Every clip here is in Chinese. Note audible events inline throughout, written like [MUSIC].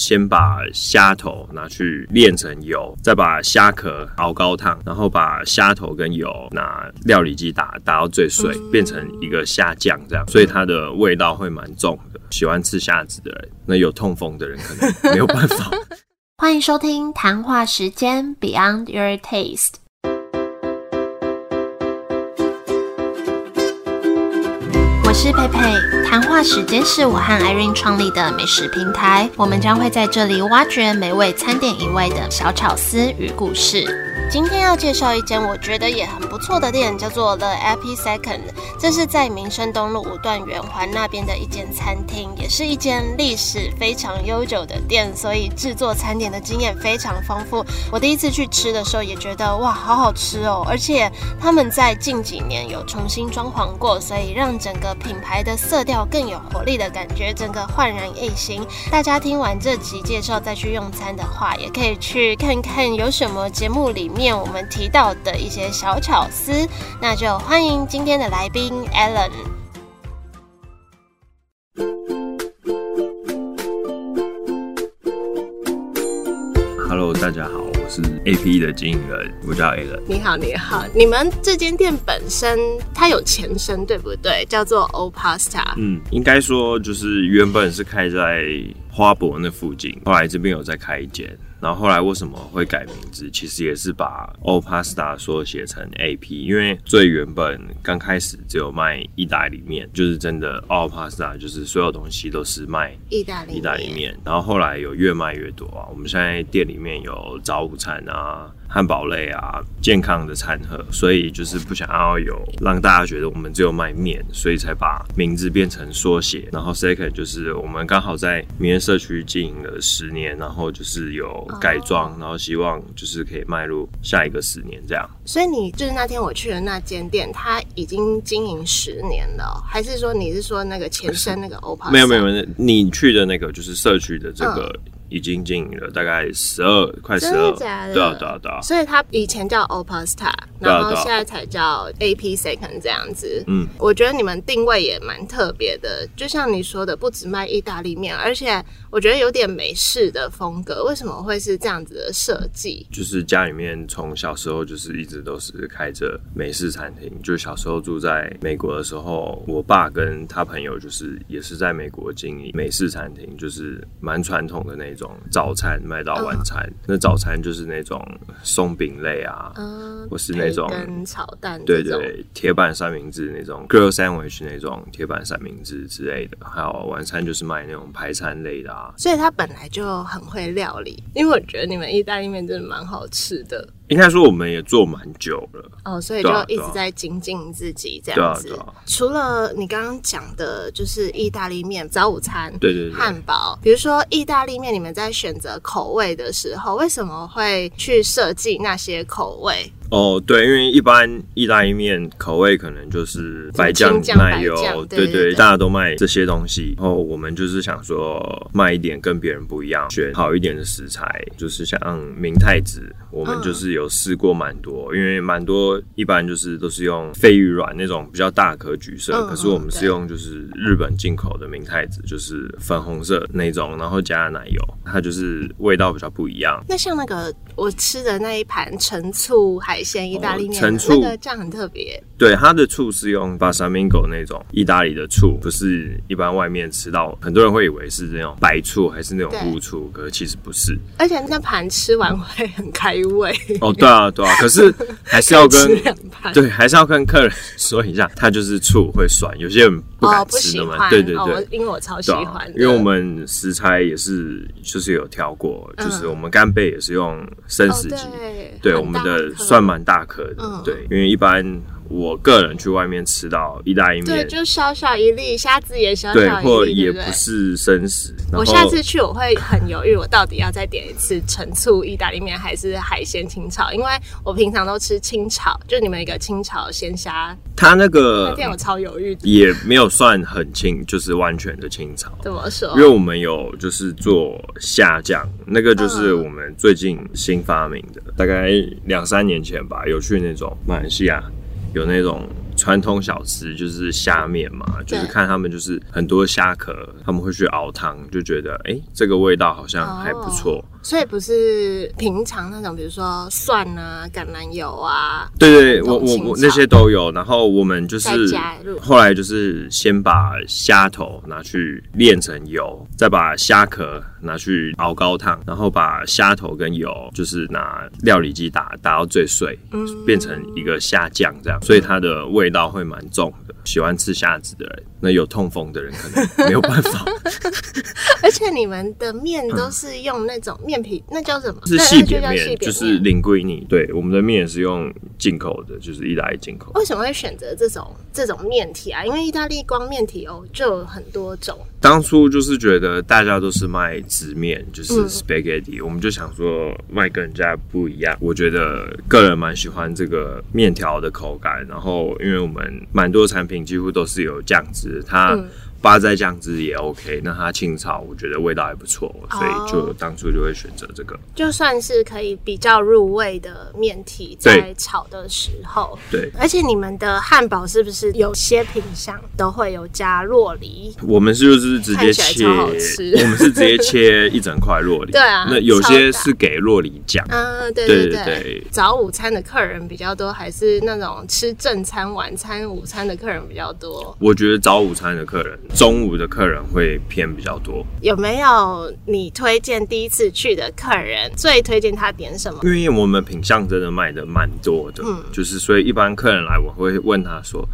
先把虾头拿去炼成油，再把虾壳熬高汤，然后把虾头跟油拿料理机打打到最碎，变成一个虾酱这样，所以它的味道会蛮重的。喜欢吃虾子的人，那有痛风的人可能 [LAUGHS] 没有办法。欢迎收听谈话时间 Beyond Your Taste。我是佩佩，谈话时间是我和 Irene 创立的美食平台，我们将会在这里挖掘美味餐点以外的小巧思与故事。今天要介绍一间我觉得也很不错的店，叫做 The Epi Second。这是在民生东路五段圆环那边的一间餐厅，也是一间历史非常悠久的店，所以制作餐点的经验非常丰富。我第一次去吃的时候也觉得哇，好好吃哦！而且他们在近几年有重新装潢过，所以让整个品牌的色调更有活力的感觉，整个焕然一新。大家听完这集介绍再去用餐的话，也可以去看看有什么节目里面。我们提到的一些小巧思，那就欢迎今天的来宾 Alan。Hello，大家好，是 AP 的经营人，我叫 Alan。你好，你好，你们这间店本身它有前身对不对？叫做 O Pasta。嗯，应该说就是原本是开在花博那附近，后来这边有再开一间。然后后来为什么会改名字？其实也是把 All Pasta 缩写成 AP，因为最原本刚开始只有卖意大利面，就是真的 All Pasta，就是所有东西都是卖意大利意大利面。然后后来有越卖越多啊，我们现在店里面有早午餐啊。汉堡类啊，健康的餐盒，所以就是不想要有让大家觉得我们只有卖面，所以才把名字变成缩写。然后 second 就是我们刚好在民生社区经营了十年，然后就是有改装，然后希望就是可以迈入下一个十年这样。所以你就是那天我去的那间店，它已经经营十年了，还是说你是说那个前身那个 OPA？没有没有，你去的那个就是社区的这个。已经经营了大概十二快十二，对啊对啊对啊，所以它以前叫 Opasta，然后现在才叫 AP Second 这样子。嗯，我觉得你们定位也蛮特别的，就像你说的，不止卖意大利面，而且我觉得有点美式的风格。为什么会是这样子的设计？就是家里面从小时候就是一直都是开着美式餐厅，就小时候住在美国的时候，我爸跟他朋友就是也是在美国经营美式餐厅，就是蛮传统的那种。种早餐卖到晚餐，那早餐就是那种松饼类啊，嗯或是那种炒蛋，对对，铁板三明治那种，girl sandwich 那种铁板三明治之类的，还有晚餐就是卖那种排餐类的啊。所以他本来就很会料理，因为我觉得你们意大利面真的蛮好吃的。应该说我们也做蛮久了哦，所以就一直在精进自己这样子。除了你刚刚讲的，就是意大利面早午餐，对对对，汉堡。比如说意大利面，你们在选择口味的时候，为什么会去设计那些口味？哦，对，因为一般意大利面口味可能就是白酱、奶油，对对，大家都卖这些东西。然后我们就是想说卖一点跟别人不一样，选好一点的食材，就是像明太子，我们就是有试过蛮多，因为蛮多一般就是都是用鲱鱼卵那种比较大颗橘色，可是我们是用就是日本进口的明太子，就是粉红色那种，然后加奶油，它就是味道比较不一样。那像那个我吃的那一盘陈醋海。海鲜意大利面，那个酱很特别。对，它的醋是用巴萨米狗那种意大利的醋，不是一般外面吃到，很多人会以为是那种白醋还是那种乌醋，可是其实不是。而且那盘吃完会很开胃。哦，对啊，对啊，可是还是要 [LAUGHS] 跟对，还是要跟客人 [LAUGHS] 说一下，它就是醋会酸，有些人不敢吃的嘛。对对对，因为我超喜欢，因为我们食材也是就是有挑过，就是我们干贝也是用生食鸡，对我们的算蛮大颗的，对，因为一般。我个人去外面吃到意大利面，对，就小小一粒，虾子也小小一粒，对，或也不是生食。我下次去我会很犹豫，我到底要再点一次陈醋意大利面还是海鲜清炒？因为我平常都吃清炒，就你们一个清炒鲜虾，它那个那天我超犹豫，也没有算很清，就是完全的清炒。怎么说？因为我们有就是做虾酱，那个就是我们最近新发明的，大概两三年前吧，有去那种马来西亚。有那种传统小吃就是虾面嘛，就是看他们就是很多虾壳，他们会去熬汤，就觉得哎，这个味道好像还不错。所以不是平常那种，比如说蒜啊、橄榄油啊，对对，我我我那些都有。然后我们就是后来就是先把虾头拿去炼成油，再把虾壳拿去熬高汤，然后把虾头跟油就是拿料理机打打到最碎，嗯，变成一个虾酱这样，所以它的味道会蛮重的。喜欢吃虾子的人，那有痛风的人可能没有办法。[LAUGHS] 而且你们的面都是用那种面皮，那叫什么？是细扁面，就是零归泥。对，我们的面是用进口的，就是意大利进口。为什么会选择这种这种面体啊？因为意大利光面体哦就有很多种。当初就是觉得大家都是卖直面，就是 spaghetti，我们就想说卖跟人家不一样。我觉得个人蛮喜欢这个面条的口感，然后因为我们蛮多产品几乎都是有酱汁，它。八在酱汁也 OK，那它清炒我觉得味道还不错，所以就当初就会选择这个，就算是可以比较入味的面体，在炒的时候，对。而且你们的汉堡是不是有些品相都会有加洛梨？我们是不是直接切，[LAUGHS] 我们是直接切一整块洛梨。[LAUGHS] 对啊，那有些是给洛梨酱。嗯，对对对。早午餐的客人比较多，还是那种吃正餐、晚餐、午餐的客人比较多？我觉得早午餐的客人。中午的客人会偏比较多，有没有你推荐第一次去的客人最推荐他点什么？因为我们品相真的卖的蛮多的，嗯，就是所以一般客人来我会问他说，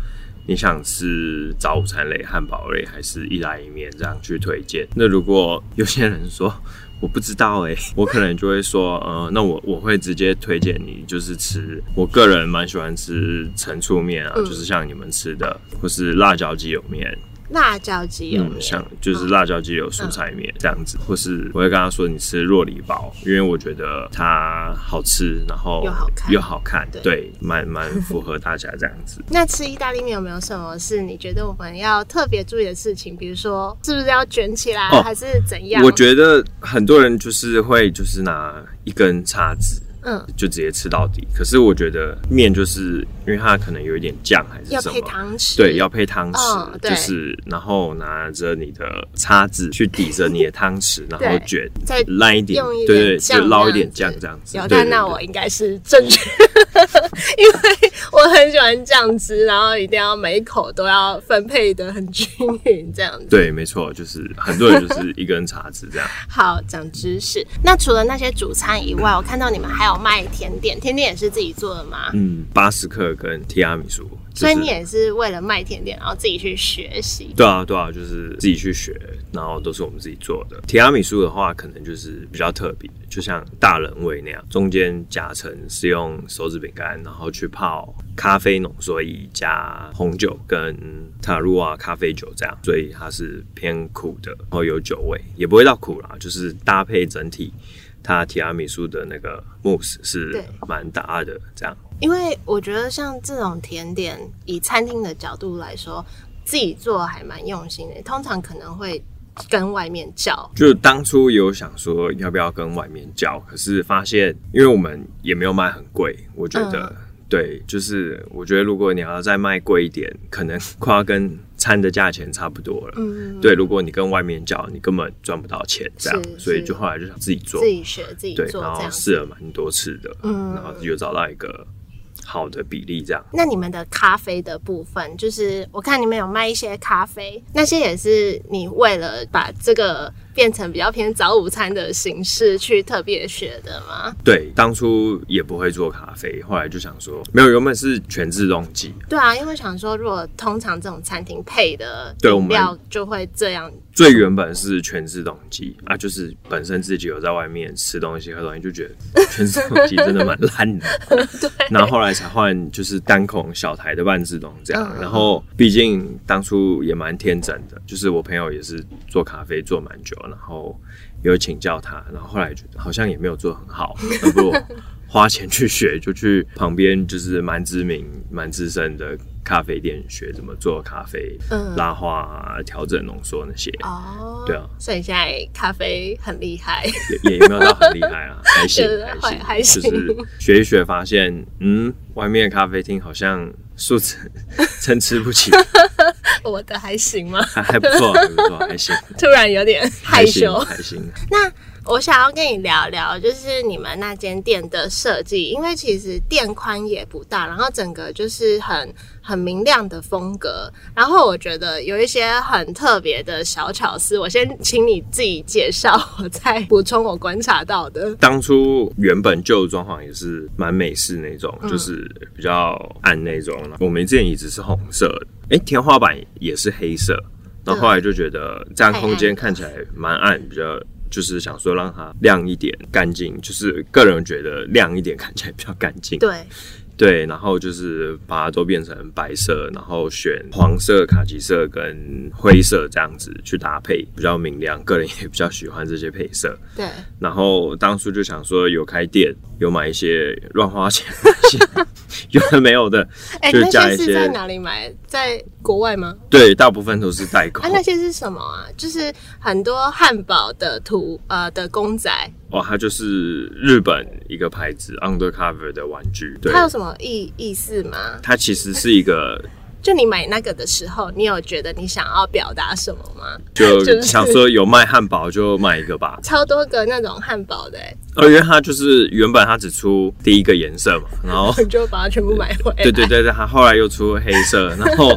你想吃早午餐类、汉堡类还是意大利面这样去推荐。那如果有些人说我不知道哎，[LAUGHS] 我可能就会说，呃，那我我会直接推荐你就是吃，我个人蛮喜欢吃陈醋面啊，就是像你们吃的，或是辣椒鸡油面。辣椒鸡油面，像就是辣椒鸡油蔬菜面这样子，或是我会跟他说你吃若梨包，因为我觉得它好吃，然后又好看，又好看，对，蛮蛮符合大家这样子。[LAUGHS] 那吃意大利面有没有什么是你觉得我们要特别注意的事情？比如说是不是要卷起来，还是怎样？我觉得很多人就是会就是拿一根叉子。嗯，就直接吃到底。可是我觉得面就是因为它可能有一点酱还是要配汤匙，对，要配汤匙，就是然后拿着你的叉子去抵着你的汤匙，[LAUGHS] 然后卷，再烂一点，对对，就捞一点酱这样子。有，但那我应该是正确，[LAUGHS] 因为我很喜欢酱汁，然后一定要每一口都要分配的很均匀，这样子。对，没错，就是很多人就是一根茶汁这样。[LAUGHS] 好，讲知识。那除了那些主餐以外，我看到你们还有。卖甜点，甜点也是自己做的吗？嗯，巴斯克跟提拉米苏，所以你也是为了卖甜点，然后自己去学习。对啊，对啊，就是自己去学，然后都是我们自己做的。提拉米苏的话，可能就是比较特别，就像大人味那样，中间夹层是用手指饼干，然后去泡咖啡浓缩液加红酒跟塔露啊咖啡酒这样，所以它是偏苦的，然后有酒味，也不会到苦啦，就是搭配整体。它提拉米苏的那个慕斯是蛮搭的，这样。因为我觉得像这种甜点，以餐厅的角度来说，自己做还蛮用心的。通常可能会跟外面叫，就当初有想说要不要跟外面叫，可是发现，因为我们也没有卖很贵，我觉得。对，就是我觉得如果你要再卖贵一点，可能 [LAUGHS] 快要跟餐的价钱差不多了。嗯，对，如果你跟外面叫，你根本赚不到钱，这样，所以就后来就想自己做，自己学，自己做，然后试了蛮多次的，嗯，然后就找到一个好的比例，这样。那你们的咖啡的部分，就是我看你们有卖一些咖啡，那些也是你为了把这个。变成比较偏早午餐的形式去特别学的吗？对，当初也不会做咖啡，后来就想说，没有原本是全自动机。对啊，因为想说，如果通常这种餐厅配的饮料就会这样。最原本是全自动机啊，就是本身自己有在外面吃东西喝东西，就觉得全自动机真的蛮烂的。[LAUGHS] 对。[LAUGHS] 然后后来才换就是单孔小台的半自动这样。然后毕竟当初也蛮天真的，就是我朋友也是做咖啡做蛮久。然后有请教他，然后后来觉得好像也没有做很好，[LAUGHS] 不如花钱去学，就去旁边就是蛮知名、蛮资深的咖啡店学怎么做咖啡，嗯，拉花、调整浓缩那些。哦，对啊，所以现在咖啡很厉害，也也没有到很厉害啊，[LAUGHS] 还行，还行，还行。就是学一学，发现嗯，外面的咖啡厅好像素质 [LAUGHS] 参差不齐。[LAUGHS] 我的还行吗？还还不错，还不错，还行。[LAUGHS] 突然有点害羞，还行。那我想要跟你聊聊，就是你们那间店的设计，因为其实店宽也不大，然后整个就是很很明亮的风格。然后我觉得有一些很特别的小巧思，我先请你自己介绍，我再补充我观察到的。当初原本旧装潢也是蛮美式那种，就是比较暗那种。我们这椅子是红色的，哎，天花板也是黑色。然后后来就觉得这样空间看起来蛮暗，比较。就是想说让它亮一点、干净，就是个人觉得亮一点看起来比较干净。对。对，然后就是把它都变成白色，然后选黄色、卡其色跟灰色这样子去搭配，比较明亮。个人也比较喜欢这些配色。对。然后当初就想说，有开店，有买一些乱花钱，[LAUGHS] 有的没有的，就加一些。在哪里买？在国外吗？对，大部分都是代购。啊，[LAUGHS] 那些是什么啊？就是很多汉堡的图呃的公仔。哦，它就是日本一个牌子 Undercover 的玩具。它有什么意意思吗？它其实是一个。就你买那个的时候，你有觉得你想要表达什么吗？就 [LAUGHS] 想说有卖汉堡就买一个吧。超多个那种汉堡的，因为它就是原本它只出第一个颜色嘛，然后 [LAUGHS] 就把它全部买回来。对对对对，它后来又出黑色，然后。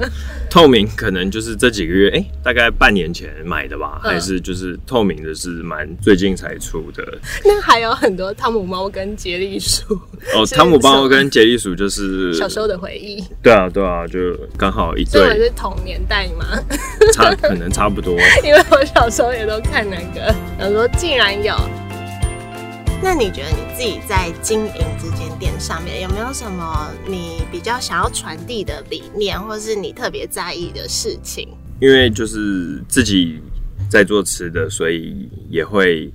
透明可能就是这几个月，哎，大概半年前买的吧，还是就是透明的，是蛮最近才出的。[LAUGHS] 那还有很多汤姆猫跟杰利鼠哦，汤姆猫跟杰利鼠就是 [LAUGHS] 小时候的回忆。对啊，对啊，就刚好一对。是同年代嘛？差可能差不多，因为我小时候也都看那个，然后竟然有。那你觉得你自己在经营这间店上面有没有什么你比较想要传递的理念，或是你特别在意的事情？因为就是自己在做吃的，所以也会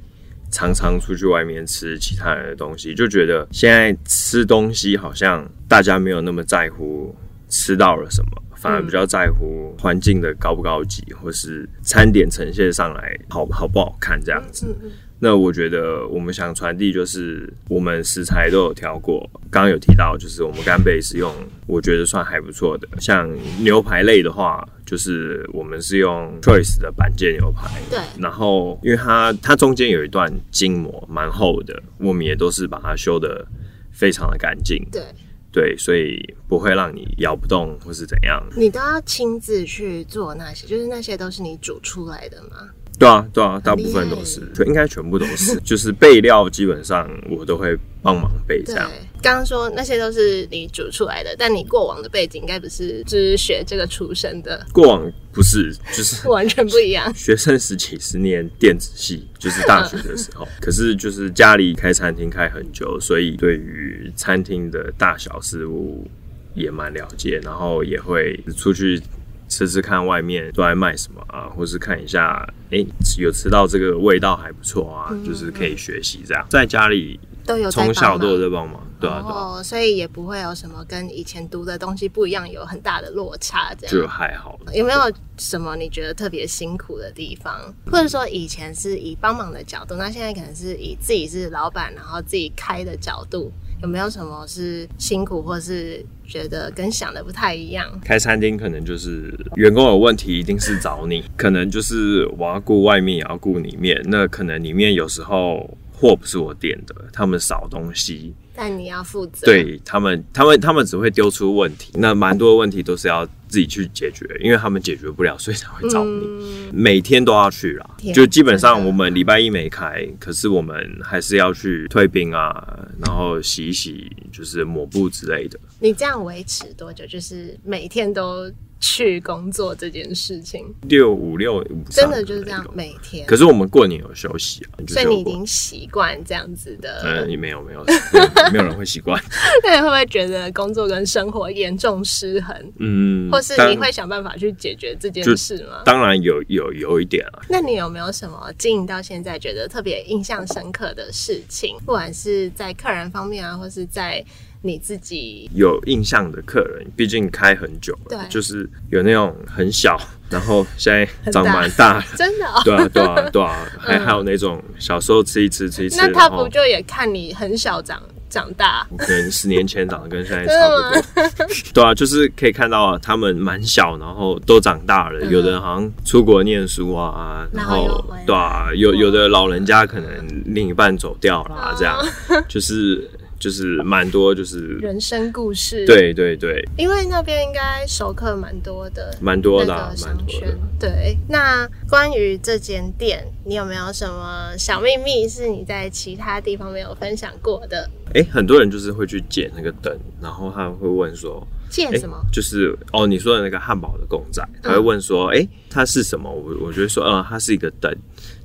常常出去外面吃其他人的东西，就觉得现在吃东西好像大家没有那么在乎吃到了什么，反而比较在乎环境的高不高级，或是餐点呈现上来好好不好看这样子。那我觉得我们想传递就是，我们食材都有挑过，刚刚有提到，就是我们干贝是用，我觉得算还不错的。像牛排类的话，就是我们是用 Choice 的板腱牛排，对。然后因为它它中间有一段筋膜蛮厚的，我们也都是把它修的非常的干净，对对，所以不会让你咬不动或是怎样。你都要亲自去做那些，就是那些都是你煮出来的吗？对啊，对啊，大部分都是，应该全部都是，[LAUGHS] 就是备料基本上我都会帮忙备这样。刚刚说那些都是你煮出来的，但你过往的背景应该不是就是学这个出身的。过往不是，就是 [LAUGHS] 完全不一样。[LAUGHS] 学生时期是念电子系，就是大学的时候。可是就是家里开餐厅开很久，所以对于餐厅的大小事务也蛮了解，然后也会出去。吃吃看外面都在卖什么啊，或是看一下，哎，有吃到这个味道还不错啊，就是可以学习这样。在家里都有从小都有在帮忙，对啊，哦，所以也不会有什么跟以前读的东西不一样，有很大的落差，这样就还好。有没有什么你觉得特别辛苦的地方，或者说以前是以帮忙的角度，那现在可能是以自己是老板，然后自己开的角度？有没有什么是辛苦，或是觉得跟想的不太一样？开餐厅可能就是员工有问题，一定是找你。[LAUGHS] 可能就是我要顾外面，也要顾里面。那可能里面有时候货不是我点的，他们少东西。但你要负责，对他们，他们他们只会丢出问题，那蛮多问题都是要自己去解决，因为他们解决不了，所以才会找你。每天都要去啦，就基本上我们礼拜一没开，可是我们还是要去退冰啊，然后洗一洗，就是抹布之类的。你这样维持多久？就是每天都。去工作这件事情，六五六五，真的就是这样每天。可是我们过年有休息啊，所以你已经习惯这样子的。嗯，也没有没有，[LAUGHS] 没有人会习惯。[LAUGHS] 那你会不会觉得工作跟生活严重失衡？嗯，或是你会想办法去解决这件事吗？当然有有有一点啊。那你有没有什么经营到现在觉得特别印象深刻的事情？不管是在客人方面啊，或是在。你自己有印象的客人，毕竟开很久了，就是有那种很小，[LAUGHS] 然后现在长蛮大，真的，[LAUGHS] 对啊，对啊，对啊，[LAUGHS] 还还有那种小时候吃一吃吃一吃，那他不就也看你很小长长大，可能十年前长得跟现在差不多。对啊，就是可以看到他们蛮小，然后都长大了。有的人好像出国念书啊，然后对啊，有有的老人家可能另一半走掉了，这样。就是。就是蛮多，就是人生故事。对对对，因为那边应该熟客蛮多的，蛮多的，蛮多的。对，那关于这间店，你有没有什么小秘密是你在其他地方没有分享过的？哎，很多人就是会去捡那个灯，然后他们会问说捡什么？就是哦，你说的那个汉堡的公仔，他会问说，哎，它是什么？我我觉得说，嗯，它是一个灯，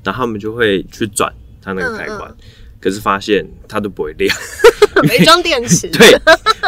然后他们就会去转它那个开关。可是发现它都不会亮，[LAUGHS] 没装电池。[LAUGHS] 对，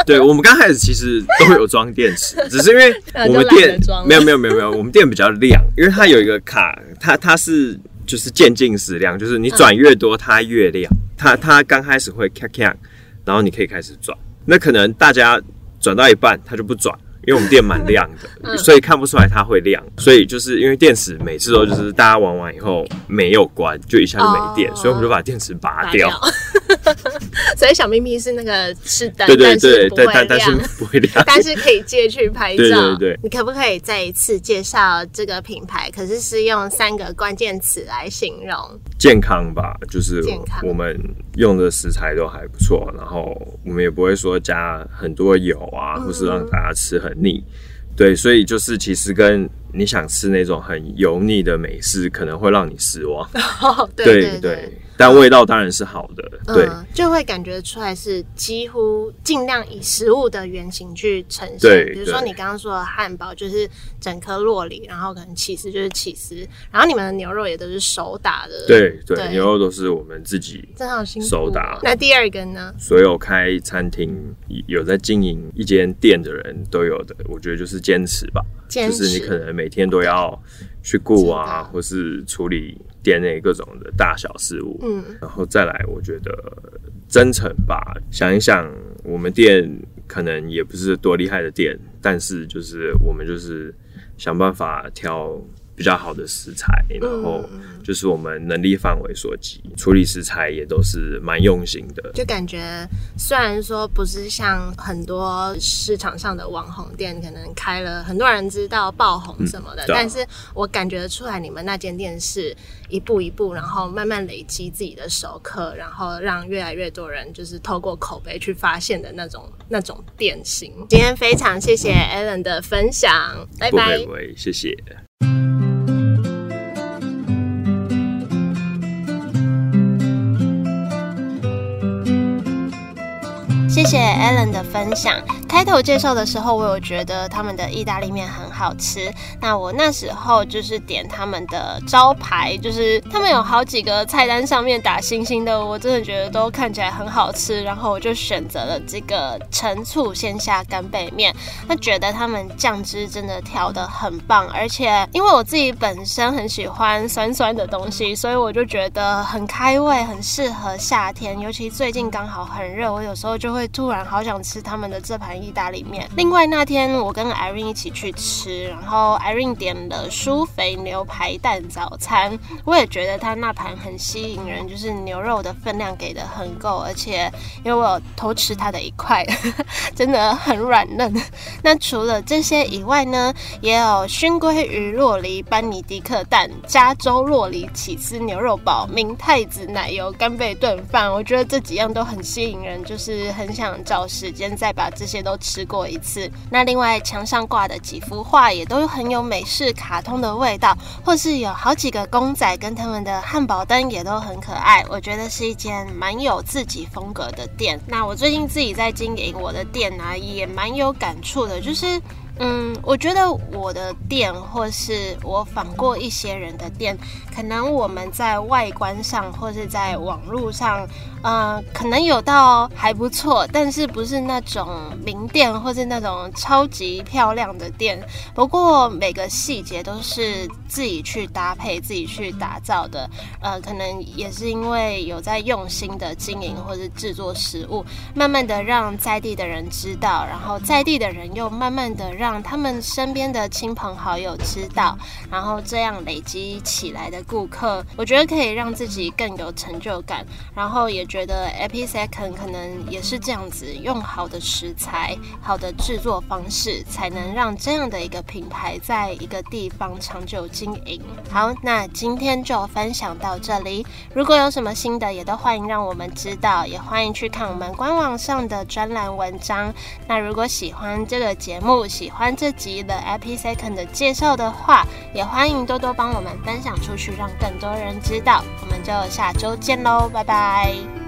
对我们刚开始其实都有装电池，[LAUGHS] 只是因为我们店没有没有没有没有，我们店比较亮，因为它有一个卡，它它是就是渐进式亮，就是你转越多它越亮。它它刚开始会咔咔，然后你可以开始转，那可能大家转到一半它就不转。因为我们店蛮亮的，所以看不出来它会亮。所以就是因为电池每次都就是大家玩完以后没有关，就一下就没电，所以我们就把电池拔掉。[LAUGHS] 所以小咪咪是那个是灯，对对对对，但但是不会亮，[LAUGHS] 但是可以借去拍照。对对对，你可不可以再一次介绍这个品牌？可是是用三个关键词来形容：健康吧，就是我们用的食材都还不错，然后我们也不会说加很多油啊，或是让大家吃很。腻，对，所以就是其实跟你想吃那种很油腻的美式，可能会让你失望。[LAUGHS] 对对。但味道当然是好的，对，就会感觉出来是几乎尽量以食物的原型去呈现。对，比如说你刚刚说的汉堡就是整颗洛里，然后可能起司就是起司，然后你们的牛肉也都是手打的。对对，牛肉都是我们自己手打。那第二个呢？所有开餐厅有在经营一间店的人都有的，我觉得就是坚持吧，就是你可能每天都要去顾啊，或是处理。店内各种的大小事务，嗯，然后再来，我觉得真诚吧。想一想，我们店可能也不是多厉害的店，但是就是我们就是想办法挑。比较好的食材，然后就是我们能力范围所及，处理食材也都是蛮用心的。就感觉虽然说不是像很多市场上的网红店，可能开了很多人知道爆红什么的，但是我感觉出来你们那间店是一步一步，然后慢慢累积自己的熟客，然后让越来越多人就是透过口碑去发现的那种那种店型。今天非常谢谢 Alan 的分享，拜拜，谢谢。谢谢的分享。开头介绍的时候，我有觉得他们的意大利面很好吃。那我那时候就是点他们的招牌，就是他们有好几个菜单上面打星星的，我真的觉得都看起来很好吃。然后我就选择了这个陈醋鲜虾干贝面。那觉得他们酱汁真的调的很棒，而且因为我自己本身很喜欢酸酸的东西，所以我就觉得很开胃，很适合夏天。尤其最近刚好很热，我有时候就会突然好我想吃他们的这盘。意大利面。另外那天我跟 Irene 一起去吃，然后 Irene 点了酥肥牛排蛋早餐。我也觉得他那盘很吸引人，就是牛肉的分量给的很够，而且因为我有偷吃他的一块，[LAUGHS] 真的很软嫩。那除了这些以外呢，也有熏鲑鱼、洛梨、班尼迪克蛋、加州洛梨起司牛肉堡、明太子奶油干贝炖饭。我觉得这几样都很吸引人，就是很想找时间再把这些都。吃过一次。那另外墙上挂的几幅画也都很有美式卡通的味道，或是有好几个公仔跟他们的汉堡灯也都很可爱。我觉得是一间蛮有自己风格的店。那我最近自己在经营我的店啊，也蛮有感触的，就是。嗯，我觉得我的店，或是我访过一些人的店，可能我们在外观上，或是在网络上，呃，可能有到还不错，但是不是那种名店，或是那种超级漂亮的店。不过每个细节都是自己去搭配、自己去打造的。呃，可能也是因为有在用心的经营或是制作食物，慢慢的让在地的人知道，然后在地的人又慢慢的让。让他们身边的亲朋好友知道，然后这样累积起来的顾客，我觉得可以让自己更有成就感，然后也觉得 Epi Second 可能也是这样子，用好的食材、好的制作方式，才能让这样的一个品牌在一个地方长久经营。好，那今天就分享到这里，如果有什么新的，也都欢迎让我们知道，也欢迎去看我们官网上的专栏文章。那如果喜欢这个节目，喜欢这集的 Epi Second 的介绍的话，也欢迎多多帮我们分享出去，让更多人知道。我们就下周见喽，拜拜。